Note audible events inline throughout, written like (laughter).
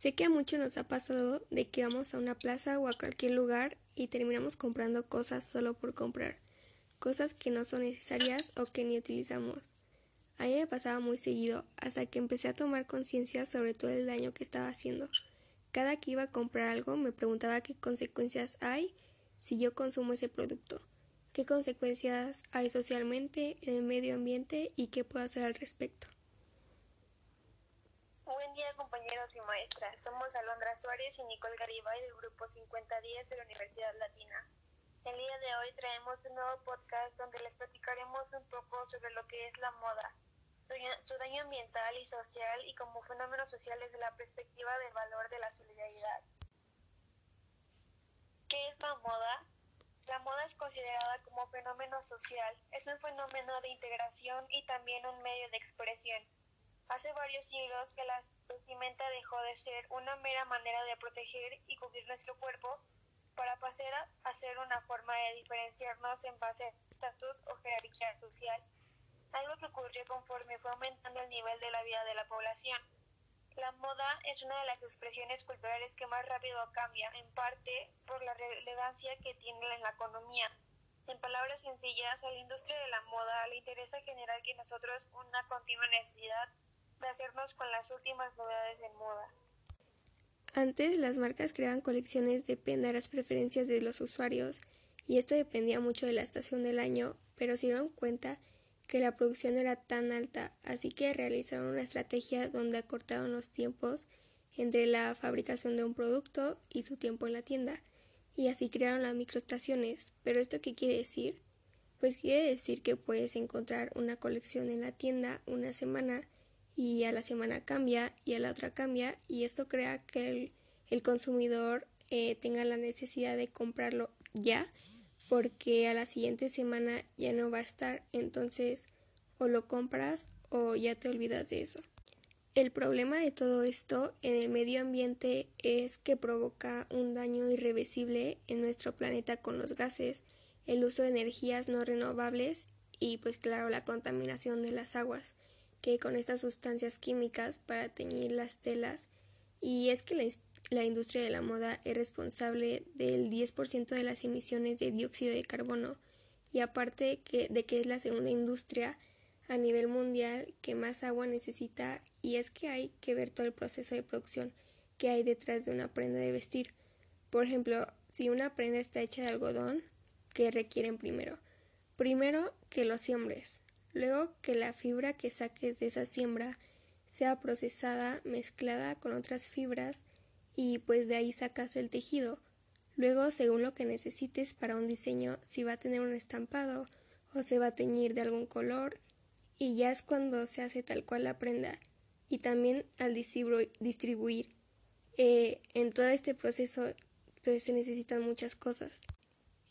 Sé que a muchos nos ha pasado de que vamos a una plaza o a cualquier lugar y terminamos comprando cosas solo por comprar, cosas que no son necesarias o que ni utilizamos. A mí me pasaba muy seguido hasta que empecé a tomar conciencia sobre todo el daño que estaba haciendo. Cada que iba a comprar algo me preguntaba qué consecuencias hay si yo consumo ese producto, qué consecuencias hay socialmente, en el medio ambiente y qué puedo hacer al respecto. Buen día compañeros y maestras, somos Alondra Suárez y Nicole Garibay del grupo 5010 de la Universidad Latina. El día de hoy traemos un nuevo podcast donde les platicaremos un poco sobre lo que es la moda, su daño ambiental y social y como fenómenos sociales de la perspectiva del valor de la solidaridad. ¿Qué es la moda? La moda es considerada como fenómeno social, es un fenómeno de integración y también un medio de expresión. Hace varios siglos que la vestimenta dejó de ser una mera manera de proteger y cubrir nuestro cuerpo para pasar a ser una forma de diferenciarnos en base a estatus o jerarquía social algo que ocurrió conforme fue aumentando el nivel de la vida de la población. La moda es una de las expresiones culturales que más rápido cambia, en parte por la relevancia que tiene en la economía. En palabras sencillas, a la industria de la moda le interesa generar que nosotros una continua necesidad de hacernos con las últimas novedades de moda. Antes las marcas creaban colecciones depende de las preferencias de los usuarios y esto dependía mucho de la estación del año, pero se dieron cuenta que la producción era tan alta, así que realizaron una estrategia donde acortaron los tiempos entre la fabricación de un producto y su tiempo en la tienda, y así crearon las microestaciones. ¿Pero esto qué quiere decir? Pues quiere decir que puedes encontrar una colección en la tienda una semana y a la semana cambia y a la otra cambia y esto crea que el, consumidor eh, tenga la necesidad de comprarlo ya porque a la siguiente semana ya no va a estar, entonces o lo compras o ya te olvidas de eso. El problema de todo esto en el medio ambiente es que provoca un daño irreversible en nuestro planeta con los gases, el uso de energías no renovables y pues claro la contaminación de las aguas, que con estas sustancias químicas para teñir las telas y es que la la industria de la moda es responsable del 10% de las emisiones de dióxido de carbono y aparte que, de que es la segunda industria a nivel mundial que más agua necesita y es que hay que ver todo el proceso de producción que hay detrás de una prenda de vestir. Por ejemplo, si una prenda está hecha de algodón, ¿qué requieren primero? Primero que lo siembres, luego que la fibra que saques de esa siembra sea procesada, mezclada con otras fibras y pues de ahí sacas el tejido. Luego, según lo que necesites para un diseño, si va a tener un estampado o se va a teñir de algún color y ya es cuando se hace tal cual la prenda. Y también al distribuir. Eh, en todo este proceso pues, se necesitan muchas cosas.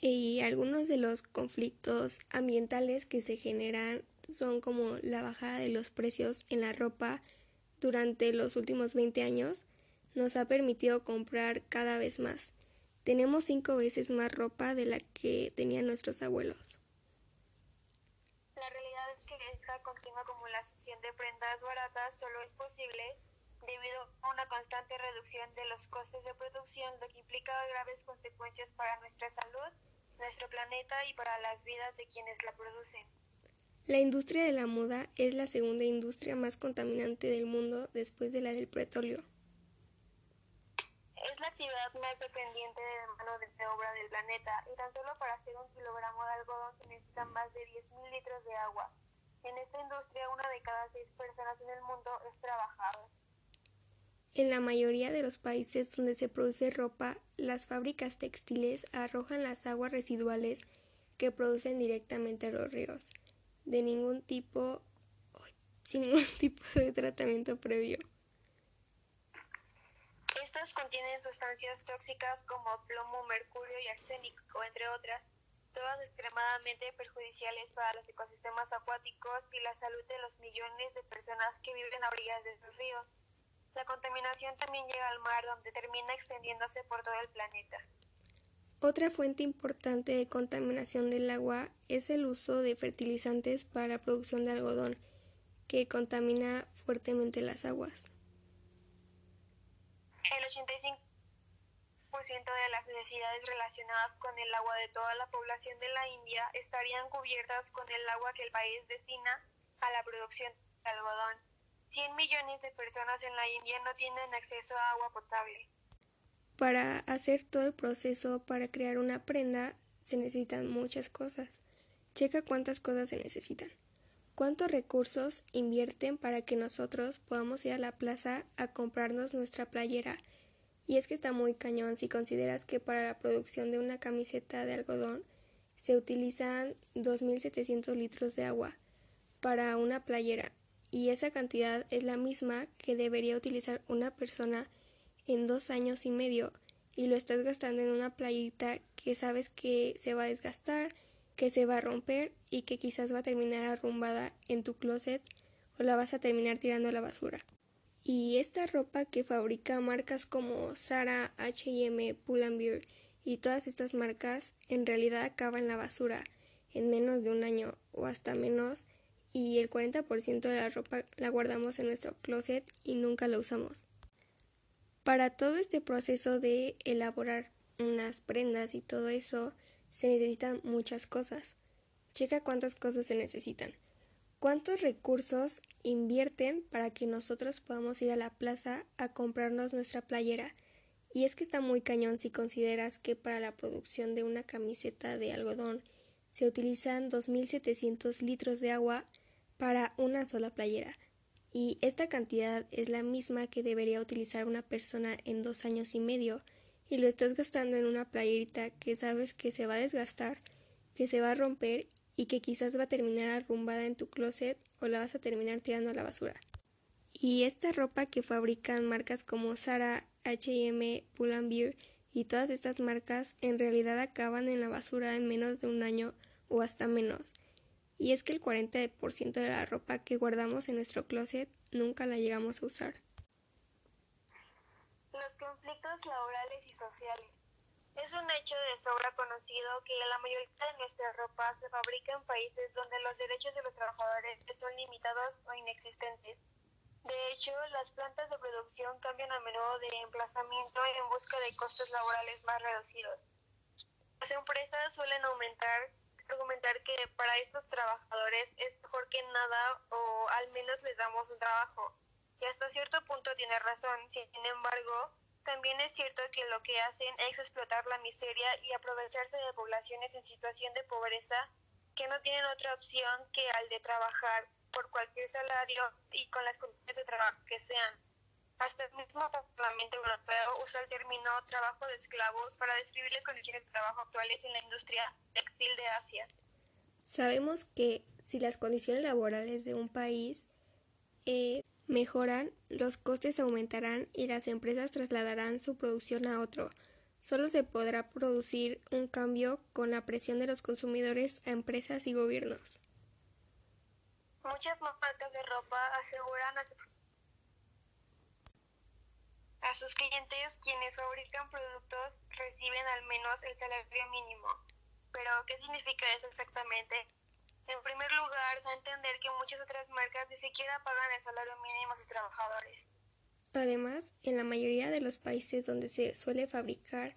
Y algunos de los conflictos ambientales que se generan son como la bajada de los precios en la ropa durante los últimos 20 años nos ha permitido comprar cada vez más. Tenemos cinco veces más ropa de la que tenían nuestros abuelos. La realidad es que esta continua acumulación de prendas baratas solo es posible debido a una constante reducción de los costes de producción, lo que implica graves consecuencias para nuestra salud, nuestro planeta y para las vidas de quienes la producen. La industria de la moda es la segunda industria más contaminante del mundo después de la del petróleo. Es la actividad más dependiente de mano de obra del planeta y tan solo para hacer un kilogramo de algodón se necesitan más de 10.000 litros de agua. En esta industria una de cada seis personas en el mundo es trabajadora. En la mayoría de los países donde se produce ropa, las fábricas textiles arrojan las aguas residuales que producen directamente a los ríos, de ningún tipo, sin ningún (laughs) tipo de tratamiento previo. Estas contienen sustancias tóxicas como plomo, mercurio y arsénico, entre otras, todas extremadamente perjudiciales para los ecosistemas acuáticos y la salud de los millones de personas que viven a orillas de estos ríos. La contaminación también llega al mar, donde termina extendiéndose por todo el planeta. Otra fuente importante de contaminación del agua es el uso de fertilizantes para la producción de algodón, que contamina fuertemente las aguas. El 85% de las necesidades relacionadas con el agua de toda la población de la India estarían cubiertas con el agua que el país destina a la producción de algodón. 100 millones de personas en la India no tienen acceso a agua potable. Para hacer todo el proceso para crear una prenda se necesitan muchas cosas. Checa cuántas cosas se necesitan. ¿Cuántos recursos invierten para que nosotros podamos ir a la plaza a comprarnos nuestra playera? Y es que está muy cañón si consideras que para la producción de una camiseta de algodón se utilizan 2.700 litros de agua para una playera y esa cantidad es la misma que debería utilizar una persona en dos años y medio y lo estás gastando en una playita que sabes que se va a desgastar, que se va a romper y que quizás va a terminar arrumbada en tu closet o la vas a terminar tirando a la basura. Y esta ropa que fabrica marcas como Zara, H&M, Pull&Bear y todas estas marcas en realidad acaba en la basura en menos de un año o hasta menos y el 40% de la ropa la guardamos en nuestro closet y nunca la usamos. Para todo este proceso de elaborar unas prendas y todo eso se necesitan muchas cosas. Checa cuántas cosas se necesitan. ¿Cuántos recursos invierten para que nosotros podamos ir a la plaza a comprarnos nuestra playera? Y es que está muy cañón si consideras que para la producción de una camiseta de algodón se utilizan 2.700 litros de agua para una sola playera y esta cantidad es la misma que debería utilizar una persona en dos años y medio y lo estás gastando en una playerita que sabes que se va a desgastar, que se va a romper y que quizás va a terminar arrumbada en tu closet o la vas a terminar tirando a la basura. Y esta ropa que fabrican marcas como Zara, H&M, Pull&Bear y todas estas marcas en realidad acaban en la basura en menos de un año o hasta menos y es que el 40% de la ropa que guardamos en nuestro closet nunca la llegamos a usar. Los conflictos laborales y sociales. Es un hecho de sobra conocido que la mayoría de nuestra ropa se fabrica en países donde los derechos de los trabajadores son limitados o inexistentes. De hecho, las plantas de producción cambian a menudo de emplazamiento en busca de costos laborales más reducidos. Las empresas suelen aumentar argumentar que para estos trabajadores es mejor que nada o al menos les damos un trabajo. Y hasta cierto punto tiene razón. Sin embargo, también es cierto que lo que hacen es explotar la miseria y aprovecharse de poblaciones en situación de pobreza que no tienen otra opción que al de trabajar por cualquier salario y con las condiciones de trabajo que sean. Hasta el mismo Parlamento Europeo usa el término trabajo de esclavos para describir las condiciones de trabajo actuales en la industria textil de Asia. Sabemos que si las condiciones laborales de un país eh, mejoran, los costes aumentarán y las empresas trasladarán su producción a otro. Solo se podrá producir un cambio con la presión de los consumidores a empresas y gobiernos. Muchas marcas de ropa aseguran a sus clientes, quienes fabrican productos, reciben al menos el salario mínimo. Pero, ¿qué significa eso exactamente? En primer lugar, da a entender que muchas otras marcas ni siquiera pagan el salario mínimo a sus trabajadores. Además, en la mayoría de los países donde se suele fabricar,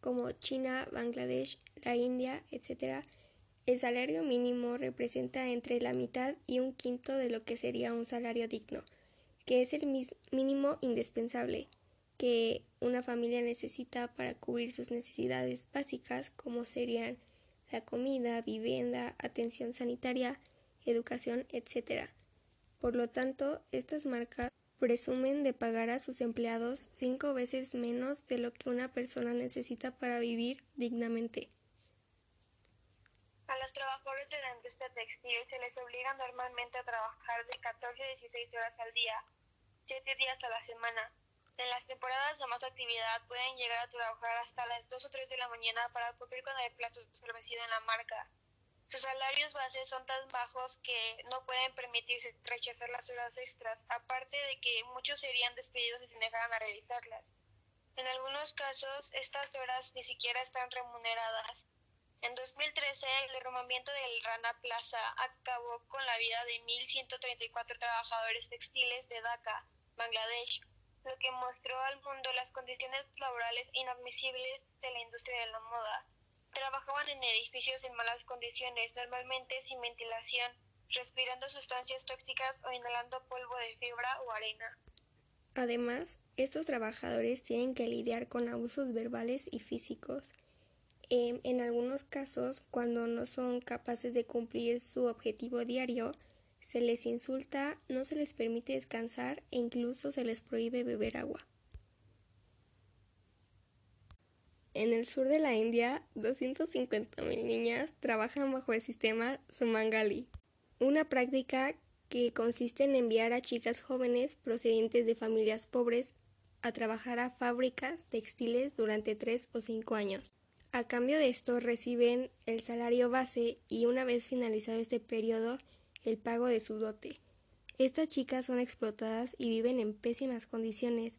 como China, Bangladesh, la India, etc., el salario mínimo representa entre la mitad y un quinto de lo que sería un salario digno, que es el mínimo indispensable que una familia necesita para cubrir sus necesidades básicas como serían la comida, vivienda, atención sanitaria, educación, etc. Por lo tanto, estas marcas presumen de pagar a sus empleados cinco veces menos de lo que una persona necesita para vivir dignamente. A los trabajadores de la industria textil se les obliga normalmente a trabajar de 14 a 16 horas al día, 7 días a la semana, en las temporadas de más actividad pueden llegar a trabajar hasta las 2 o 3 de la mañana para cumplir con el plazo establecido en la marca. Sus salarios bases son tan bajos que no pueden permitirse rechazar las horas extras, aparte de que muchos serían despedidos si se negaran a realizarlas. En algunos casos, estas horas ni siquiera están remuneradas. En 2013, el derrumbamiento del Rana Plaza acabó con la vida de 1.134 trabajadores textiles de Dhaka, Bangladesh, lo que mostró al mundo las condiciones laborales inadmisibles de la industria de la moda. Trabajaban en edificios en malas condiciones, normalmente sin ventilación, respirando sustancias tóxicas o inhalando polvo de fibra o arena. Además, estos trabajadores tienen que lidiar con abusos verbales y físicos. Em, en algunos casos, cuando no son capaces de cumplir su objetivo diario, se les insulta, no se les permite descansar e incluso se les prohíbe beber agua. En el sur de la India, 250.000 niñas trabajan bajo el sistema Sumangali, una práctica que consiste en enviar a chicas jóvenes procedentes de familias pobres a trabajar a fábricas textiles durante tres o cinco años. A cambio de esto reciben el salario base y una vez finalizado este periodo el pago de su dote. Estas chicas son explotadas y viven en pésimas condiciones.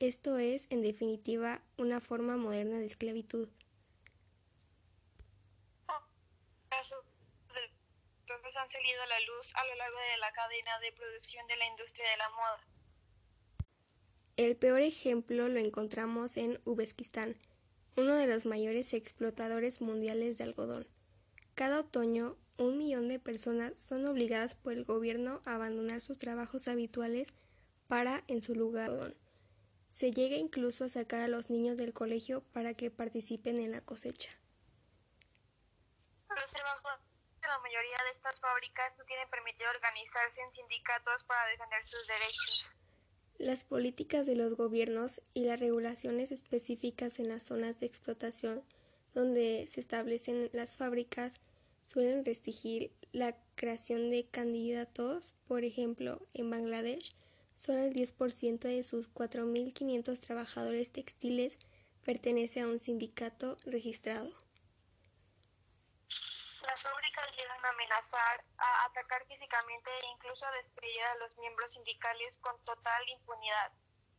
Esto es, en definitiva, una forma moderna de esclavitud. Casos han salido a la luz a lo largo de la cadena de producción de la industria de la moda. El peor ejemplo lo encontramos en Uzbekistán, uno de los mayores explotadores mundiales de algodón. Cada otoño, un millón de personas son obligadas por el gobierno a abandonar sus trabajos habituales para, en su lugar, se llega incluso a sacar a los niños del colegio para que participen en la cosecha. La mayoría de estas fábricas no tienen permitido organizarse en sindicatos para defender sus derechos. Las políticas de los gobiernos y las regulaciones específicas en las zonas de explotación donde se establecen las fábricas suelen restringir la creación de candidatos. Por ejemplo, en Bangladesh, solo el 10% de sus 4.500 trabajadores textiles pertenece a un sindicato registrado. Las fábricas llegan a amenazar, a atacar físicamente e incluso a despedir a los miembros sindicales con total impunidad,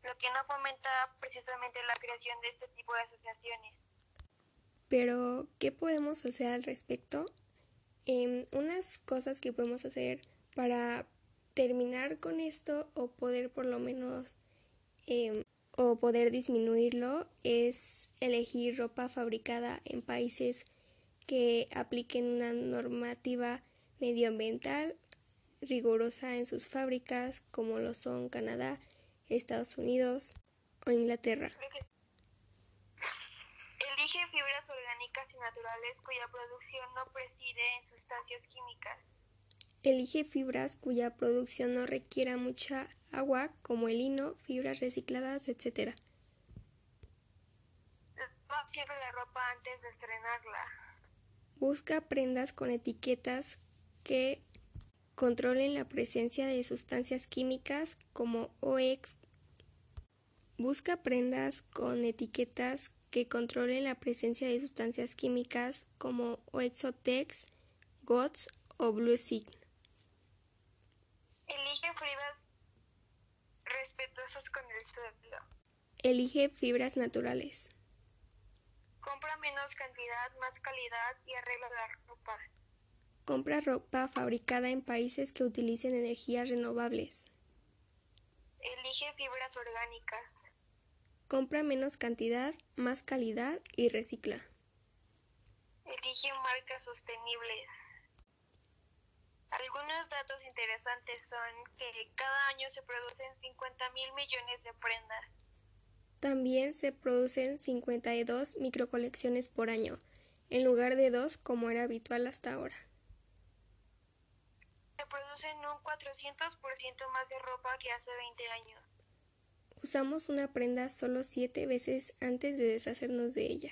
lo que no fomenta precisamente la creación de este tipo de asociaciones. Pero, ¿qué podemos hacer al respecto? Em, unas cosas que podemos hacer para terminar con esto o poder por lo menos em, o poder disminuirlo es elegir ropa fabricada en países que apliquen una normativa medioambiental rigurosa en sus fábricas, como lo son Canadá, Estados Unidos o Inglaterra. Elige fibras orgánicas y naturales cuya producción no preside en sustancias químicas. Elige fibras cuya producción no requiera mucha agua, como el lino, fibras recicladas, etc. siempre la ropa antes de estrenarla. Busca prendas con etiquetas que controlen la presencia de sustancias químicas como OX. Busca prendas con etiquetas que controlen la presencia de sustancias químicas como Oexotex, GOTS o Blue Sign. Elige fibras respetuosas con el suelo. Elige fibras naturales. Compra menos cantidad, más calidad y arregla la ropa. Compra ropa fabricada en países que utilicen energías renovables. Elige fibras orgánicas. Compra menos cantidad, más calidad y recicla. Elige marcas sostenibles. Algunos datos interesantes son que cada año se producen 50 mil millones de prendas. También se producen 52 microcolecciones por año, en lugar de dos como era habitual hasta ahora. Se producen un 400% más de ropa que hace 20 años. Usamos una prenda solo 7 veces antes de deshacernos de ella.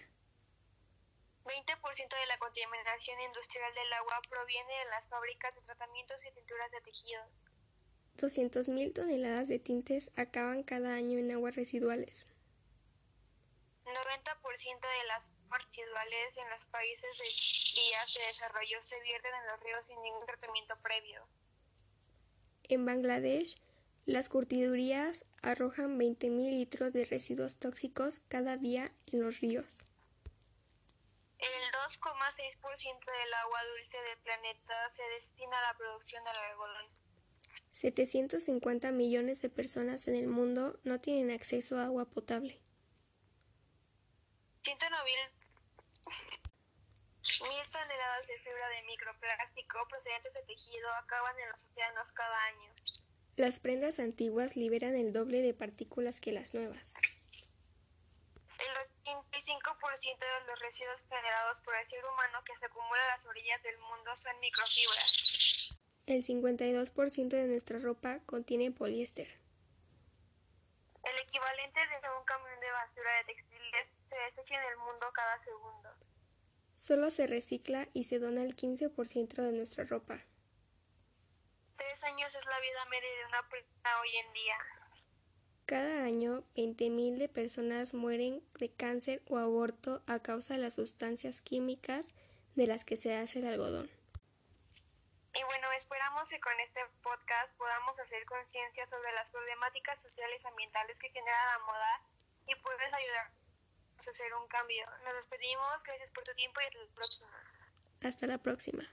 20% de la contaminación industrial del agua proviene de las fábricas de tratamientos y tinturas de tejido. 200.000 toneladas de tintes acaban cada año en aguas residuales. 90% de las residuales en los países de vías de desarrollo se vierten en los ríos sin ningún tratamiento previo. En Bangladesh, las curtidurías arrojan 20.000 litros de residuos tóxicos cada día en los ríos. El 2,6% del agua dulce del planeta se destina a la producción del algodón. 750 millones de personas en el mundo no tienen acceso a agua potable. 109 mil toneladas de fibra de microplástico procedentes de tejido acaban en los océanos cada año. Las prendas antiguas liberan el doble de partículas que las nuevas. El 85% de los residuos generados por el ser humano que se acumulan a las orillas del mundo son microfibras. El 52% de nuestra ropa contiene poliéster. El equivalente de un camión de basura de textiles se desecha en el mundo cada segundo. Solo se recicla y se dona el 15% de nuestra ropa. Tres años es la vida media de una persona hoy en día. Cada año, 20.000 de personas mueren de cáncer o aborto a causa de las sustancias químicas de las que se hace el algodón. Y bueno, esperamos que con este podcast podamos hacer conciencia sobre las problemáticas sociales y ambientales que genera la moda y puedes ayudarnos a hacer un cambio. Nos despedimos, gracias por tu tiempo y hasta la próxima. Hasta la próxima.